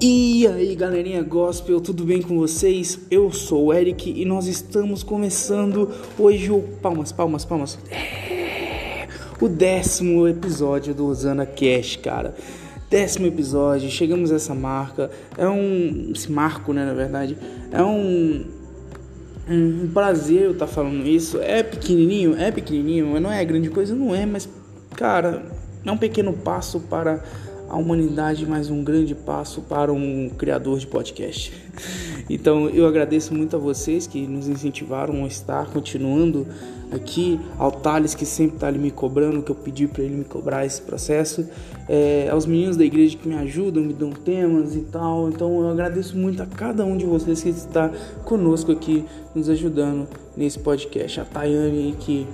E aí galerinha gospel, tudo bem com vocês? Eu sou o Eric e nós estamos começando hoje o palmas, palmas, palmas. É, o décimo episódio do Osana Cash, cara. Décimo episódio, chegamos a essa marca. É um. Esse marco, né? Na verdade, é um. Um prazer eu estar tá falando isso. É pequenininho, é pequenininho, não é grande coisa, não é, mas cara, é um pequeno passo para a humanidade mais um grande passo para um criador de podcast. Então eu agradeço muito a vocês que nos incentivaram a estar continuando aqui, ao Thales que sempre está ali me cobrando, que eu pedi para ele me cobrar esse processo, é, aos meninos da igreja que me ajudam, me dão temas e tal. Então eu agradeço muito a cada um de vocês que está conosco aqui, nos ajudando nesse podcast. A Tayane que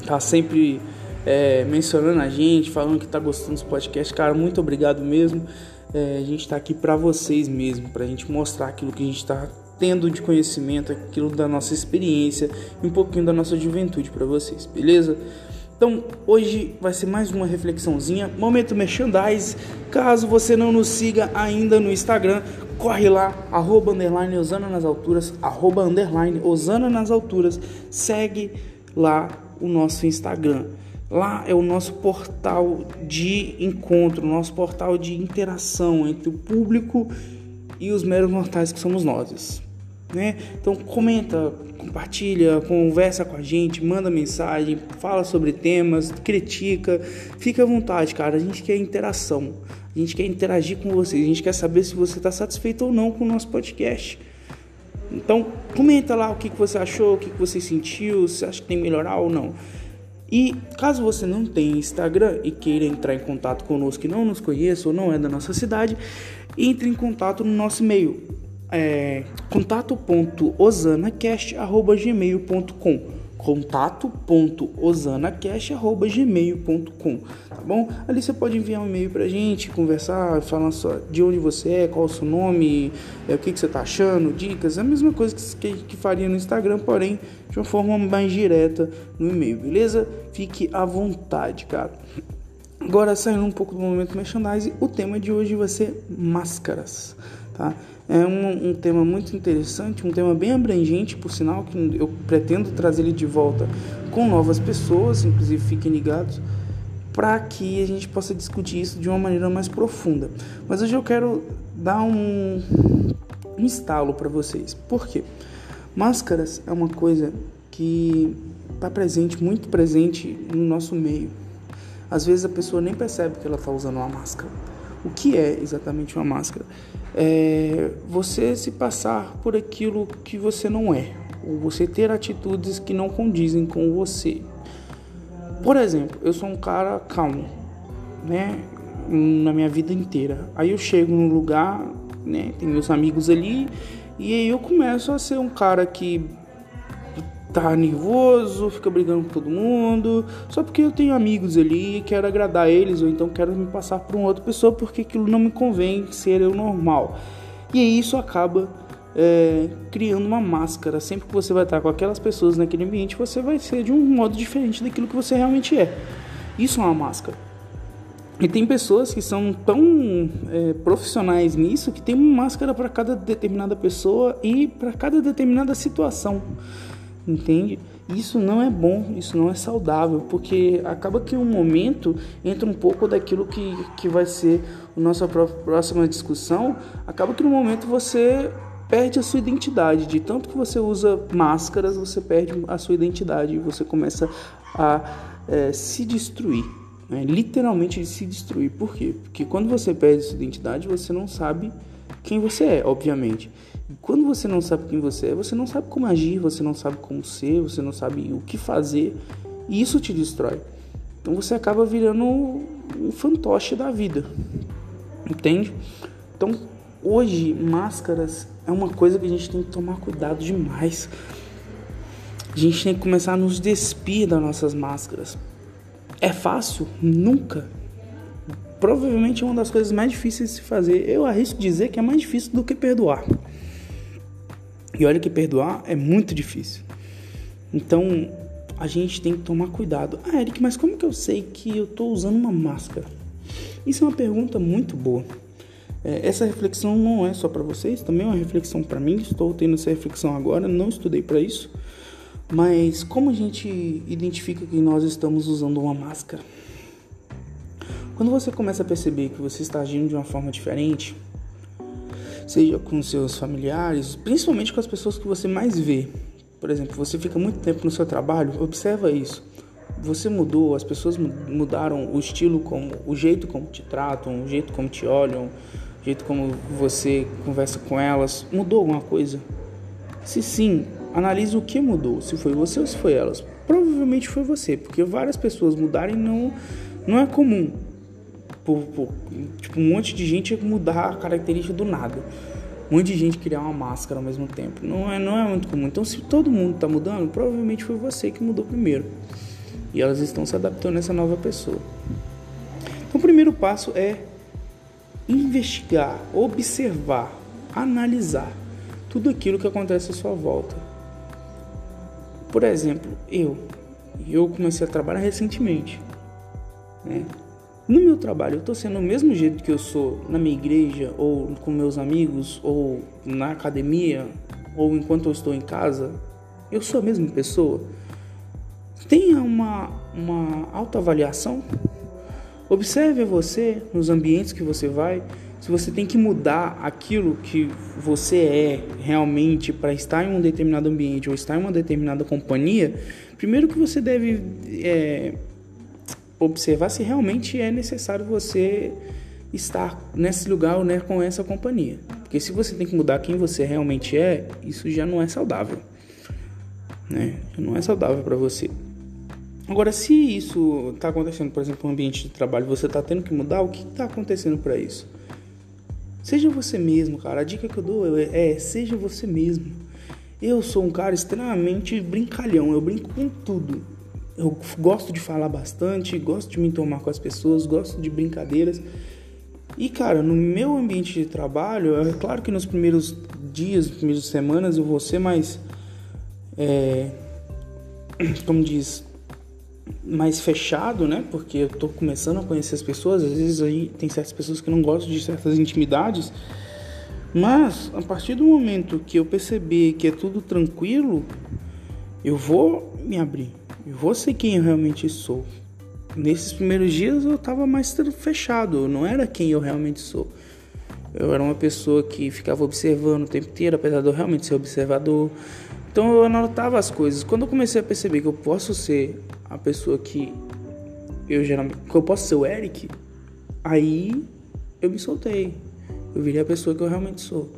está sempre é, mencionando a gente, falando que tá gostando dos podcasts. Cara, muito obrigado mesmo. É, a gente tá aqui para vocês mesmo, pra gente mostrar aquilo que a gente tá tendo de conhecimento, aquilo da nossa experiência e um pouquinho da nossa juventude para vocês, beleza? Então, hoje vai ser mais uma reflexãozinha, momento merchandise. Caso você não nos siga ainda no Instagram, corre lá, arroba underline Osana nas alturas, arroba underline Osana nas alturas, segue lá o nosso Instagram. Lá é o nosso portal de encontro, nosso portal de interação entre o público e os meros mortais que somos nós. Né? Então comenta, compartilha, conversa com a gente, manda mensagem, fala sobre temas, critica, fica à vontade, cara. A gente quer interação, a gente quer interagir com vocês, a gente quer saber se você está satisfeito ou não com o nosso podcast. Então comenta lá o que, que você achou, o que, que você sentiu, se acha que tem que melhorar ou não. E caso você não tenha Instagram e queira entrar em contato conosco que não nos conheça ou não é da nossa cidade, entre em contato no nosso e-mail é, contato.osanacast.gmail.com contato.osanacast.gmail.com tá bom? Ali você pode enviar um e-mail pra gente, conversar, falar só de onde você é, qual é o seu nome, é, o que, que você tá achando, dicas, é a mesma coisa que, que faria no Instagram, porém de uma forma mais direta no e-mail, beleza? Fique à vontade, cara. Agora, saindo um pouco do momento merchandising, o tema de hoje vai ser máscaras, tá? É um, um, tema muito interessante, um tema bem abrangente, por sinal, que eu pretendo trazer ele de volta com novas pessoas, inclusive fiquem ligados, para que a gente possa discutir isso de uma maneira mais profunda. Mas hoje eu quero dar um, um estalo para vocês. Por quê? Máscaras é uma coisa que está presente, muito presente no nosso meio. Às vezes a pessoa nem percebe que ela está usando uma máscara. O que é exatamente uma máscara? É você se passar por aquilo que você não é, ou você ter atitudes que não condizem com você. Por exemplo, eu sou um cara calmo, né? Na minha vida inteira. Aí eu chego num lugar, né? Tem meus amigos ali, e aí eu começo a ser um cara que tá nervoso, fica brigando com todo mundo, só porque eu tenho amigos ali, quero agradar eles, ou então quero me passar por uma outra pessoa porque aquilo não me convém ser eu normal. E isso acaba é, criando uma máscara. Sempre que você vai estar com aquelas pessoas naquele ambiente, você vai ser de um modo diferente daquilo que você realmente é. Isso é uma máscara. E tem pessoas que são tão é, profissionais nisso que tem uma máscara para cada determinada pessoa e para cada determinada situação entende? Isso não é bom, isso não é saudável, porque acaba que um momento entra um pouco daquilo que, que vai ser a nossa próxima discussão, acaba que no momento você perde a sua identidade, de tanto que você usa máscaras, você perde a sua identidade e você começa a é, se destruir. Né? Literalmente se destruir. Por quê? Porque quando você perde sua identidade, você não sabe quem você é, obviamente. Quando você não sabe quem você é, você não sabe como agir, você não sabe como ser, você não sabe o que fazer, e isso te destrói. Então você acaba virando um fantoche da vida. Entende? Então, hoje, máscaras é uma coisa que a gente tem que tomar cuidado demais. A gente tem que começar a nos despir das nossas máscaras. É fácil? Nunca. Provavelmente é uma das coisas mais difíceis de se fazer. Eu arrisco dizer que é mais difícil do que perdoar. E olha que perdoar é muito difícil. Então a gente tem que tomar cuidado. Ah, Eric, mas como que eu sei que eu estou usando uma máscara? Isso é uma pergunta muito boa. É, essa reflexão não é só para vocês, também é uma reflexão para mim. Estou tendo essa reflexão agora, não estudei para isso. Mas como a gente identifica que nós estamos usando uma máscara? Quando você começa a perceber que você está agindo de uma forma diferente, seja com seus familiares, principalmente com as pessoas que você mais vê. Por exemplo, você fica muito tempo no seu trabalho, observa isso. Você mudou, as pessoas mudaram o estilo como, o jeito como te tratam, o jeito como te olham, o jeito como você conversa com elas, mudou alguma coisa? Se sim, analise o que mudou, se foi você ou se foi elas. Provavelmente foi você, porque várias pessoas mudarem não, não é comum. Por, por, tipo, um monte de gente mudar a característica do nada. Um monte de gente criar uma máscara ao mesmo tempo. Não é, não é muito comum. Então, se todo mundo está mudando, provavelmente foi você que mudou primeiro. E elas estão se adaptando a essa nova pessoa. Então, o primeiro passo é investigar, observar, analisar tudo aquilo que acontece à sua volta. Por exemplo, eu, eu comecei a trabalhar recentemente, né? No meu trabalho, eu estou sendo o mesmo jeito que eu sou na minha igreja, ou com meus amigos, ou na academia, ou enquanto eu estou em casa. Eu sou a mesma pessoa. Tenha uma, uma autoavaliação. Observe você nos ambientes que você vai. Se você tem que mudar aquilo que você é realmente para estar em um determinado ambiente ou estar em uma determinada companhia, primeiro que você deve é, observar se realmente é necessário você estar nesse lugar ou né, com essa companhia. Porque se você tem que mudar quem você realmente é, isso já não é saudável. Né? Não é saudável para você. Agora, se isso está acontecendo, por exemplo, no ambiente de trabalho, você está tendo que mudar, o que está acontecendo para isso? Seja você mesmo, cara. A dica que eu dou é, seja você mesmo. Eu sou um cara extremamente brincalhão, eu brinco com tudo. Eu gosto de falar bastante, gosto de me tomar com as pessoas, gosto de brincadeiras. E cara, no meu ambiente de trabalho, é claro que nos primeiros dias, nas primeiras semanas eu vou ser mais. É, como diz, mais fechado, né? Porque eu tô começando a conhecer as pessoas, às vezes aí tem certas pessoas que não gostam de certas intimidades. Mas a partir do momento que eu perceber que é tudo tranquilo, eu vou me abrir. Ser quem eu realmente sou. Nesses primeiros dias eu tava mais fechado, eu não era quem eu realmente sou. Eu era uma pessoa que ficava observando o tempo inteiro, apesar de eu realmente ser observador. Então eu anotava as coisas. Quando eu comecei a perceber que eu posso ser a pessoa que eu geralmente. que eu posso ser o Eric, aí eu me soltei. Eu virei a pessoa que eu realmente sou.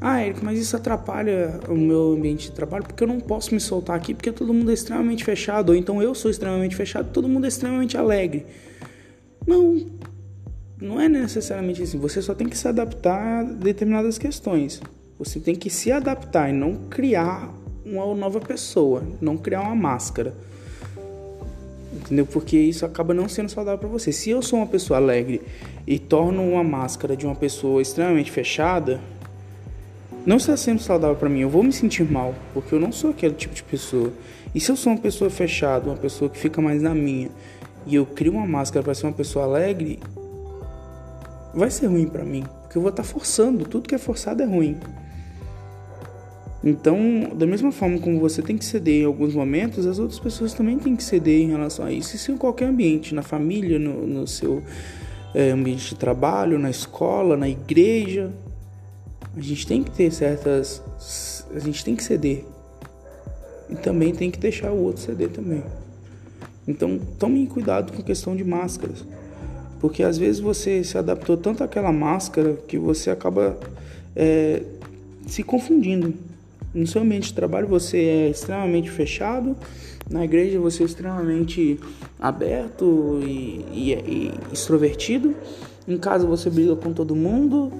Ah, Eric, mas isso atrapalha o meu ambiente de trabalho porque eu não posso me soltar aqui porque todo mundo é extremamente fechado, ou então eu sou extremamente fechado, todo mundo é extremamente alegre. Não, não é necessariamente assim. Você só tem que se adaptar a determinadas questões. Você tem que se adaptar e não criar uma nova pessoa, não criar uma máscara. Entendeu? Porque isso acaba não sendo saudável para você. Se eu sou uma pessoa alegre e torno uma máscara de uma pessoa extremamente fechada, não está sendo saudável para mim. Eu vou me sentir mal, porque eu não sou aquele tipo de pessoa. E se eu sou uma pessoa fechada, uma pessoa que fica mais na minha, e eu crio uma máscara para ser uma pessoa alegre, vai ser ruim para mim, porque eu vou estar tá forçando. Tudo que é forçado é ruim. Então, da mesma forma como você tem que ceder em alguns momentos, as outras pessoas também têm que ceder em relação a isso. Isso em qualquer ambiente, na família, no, no seu é, ambiente de trabalho, na escola, na igreja. A gente tem que ter certas. A gente tem que ceder. E também tem que deixar o outro ceder também. Então, tome cuidado com a questão de máscaras. Porque às vezes você se adaptou tanto àquela máscara que você acaba é, se confundindo no seu ambiente de trabalho você é extremamente fechado, na igreja você é extremamente aberto e, e, e extrovertido, em casa você briga com todo mundo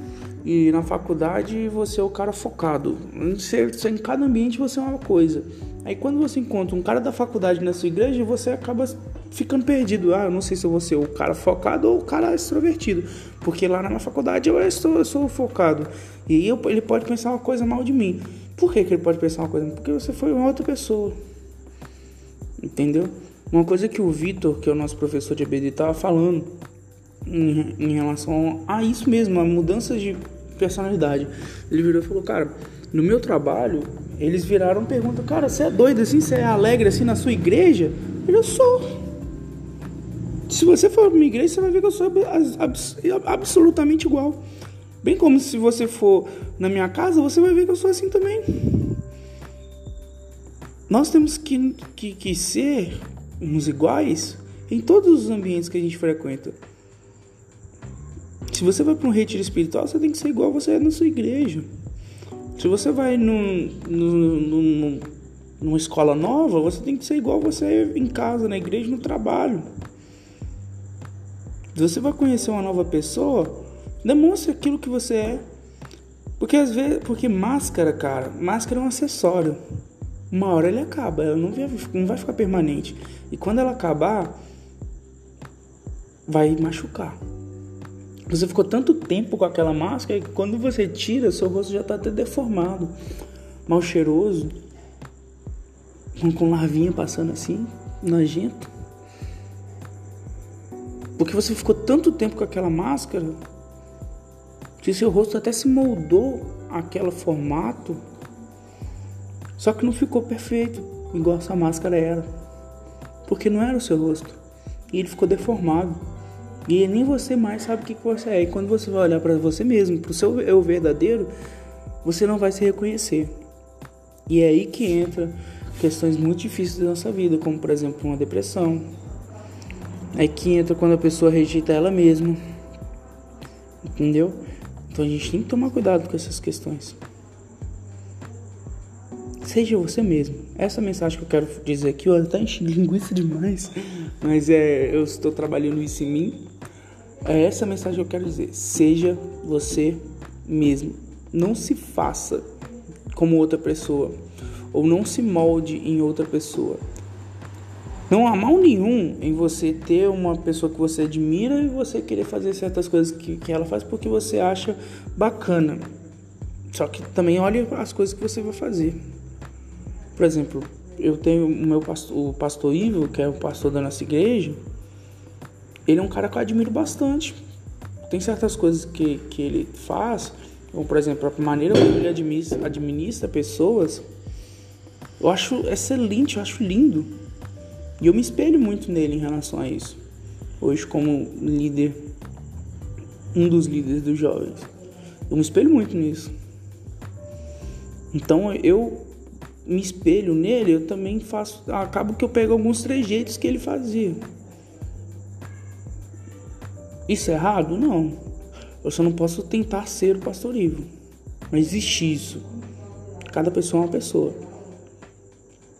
e na faculdade você é o cara focado. Em cada ambiente você é uma coisa. Aí quando você encontra um cara da faculdade na sua igreja, você acaba ficando perdido. Ah, eu não sei se eu vou ser o cara focado ou o cara extrovertido. Porque lá na faculdade eu, estou, eu sou focado. E aí eu, ele pode pensar uma coisa mal de mim. Por que, que ele pode pensar uma coisa? Porque você foi uma outra pessoa. Entendeu? Uma coisa que o Vitor, que é o nosso professor de EBD, estava falando em, em relação a isso mesmo, a mudança de personalidade. Ele virou e falou, cara, no meu trabalho, eles viraram pergunta, cara, você é doido assim, você é alegre assim na sua igreja? Eu sou. Se você for minha igreja, você vai ver que eu sou abs absolutamente igual. Bem como se você for na minha casa, você vai ver que eu sou assim também. Nós temos que, que, que ser uns iguais em todos os ambientes que a gente frequenta. Se você vai para um retiro espiritual, você tem que ser igual você é na sua igreja. Se você vai num, num, num, numa escola nova, você tem que ser igual você é em casa, na igreja, no trabalho. Se você vai conhecer uma nova pessoa, demonstre aquilo que você é. Porque às vezes, porque máscara, cara, máscara é um acessório. Uma hora ele acaba, ela não vai, não vai ficar permanente. E quando ela acabar, vai machucar. Você ficou tanto tempo com aquela máscara que quando você tira, seu rosto já está até deformado, mal cheiroso, com larvinha passando assim, nojento. Porque você ficou tanto tempo com aquela máscara que seu rosto até se moldou aquele formato, só que não ficou perfeito, igual essa máscara era. Porque não era o seu rosto. E ele ficou deformado. E nem você mais sabe o que você é. E quando você vai olhar para você mesmo, para o seu eu verdadeiro, você não vai se reconhecer. E é aí que entra questões muito difíceis da nossa vida, como por exemplo uma depressão. É que entra quando a pessoa rejeita ela mesma. Entendeu? Então a gente tem que tomar cuidado com essas questões. Seja você mesmo. Essa mensagem que eu quero dizer aqui, olha, tá enchendo linguiça demais. Mas é, eu estou trabalhando isso em mim é essa a mensagem que eu quero dizer. Seja você mesmo. Não se faça como outra pessoa. Ou não se molde em outra pessoa. Não há mal nenhum em você ter uma pessoa que você admira e você querer fazer certas coisas que, que ela faz porque você acha bacana. Só que também olhe as coisas que você vai fazer. Por exemplo, eu tenho o meu pastor, o pastor Ivo, que é o pastor da nossa igreja ele é um cara que eu admiro bastante. Tem certas coisas que, que ele faz, como por exemplo, a maneira como ele administra, administra pessoas, eu acho excelente, eu acho lindo. E eu me espelho muito nele em relação a isso. Hoje, como líder, um dos líderes dos jovens, eu me espelho muito nisso. Então eu me espelho nele, eu também faço. Acabo que eu pego alguns trejeitos que ele fazia. Isso é errado? Não. Eu só não posso tentar ser o pastor Ivo. Não existe isso. Cada pessoa é uma pessoa.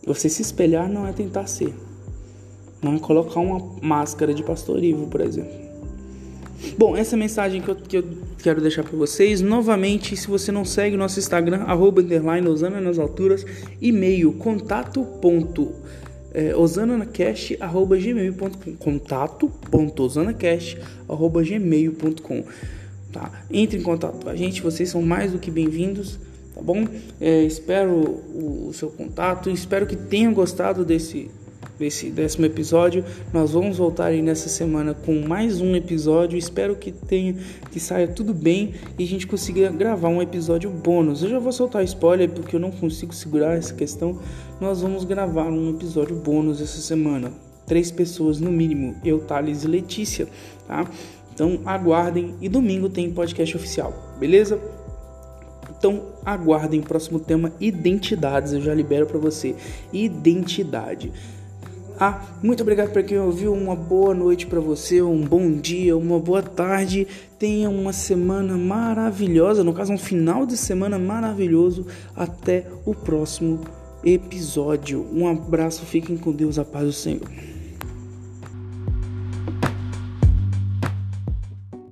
Você se espelhar não é tentar ser. Não é colocar uma máscara de pastor Ivo, por exemplo. Bom, essa é a mensagem que eu, que eu quero deixar para vocês. Novamente, se você não segue nosso Instagram, arroba underline, nas alturas, e-mail contato ponto é, osanacast.gmail.com contato.osanacast.gmail.com tá? Entre em contato com a gente, vocês são mais do que bem-vindos, tá bom? É, espero o, o, seu contato, espero que tenham gostado desse, desse décimo episódio. Nós vamos voltar aí nessa semana com mais um episódio. Espero que tenha que saia tudo bem e a gente consiga gravar um episódio bônus. Eu já vou soltar spoiler porque eu não consigo segurar essa questão. Nós vamos gravar um episódio bônus essa semana. Três pessoas no mínimo, eu, Thales e Letícia, tá? Então aguardem e domingo tem podcast oficial, beleza? Então aguardem próximo tema identidades, eu já libero para você. Identidade. Ah, muito obrigado para quem ouviu. Uma boa noite para você, um bom dia, uma boa tarde. Tenha uma semana maravilhosa, no caso, um final de semana maravilhoso. Até o próximo episódio. Um abraço, fiquem com Deus, a paz do Senhor.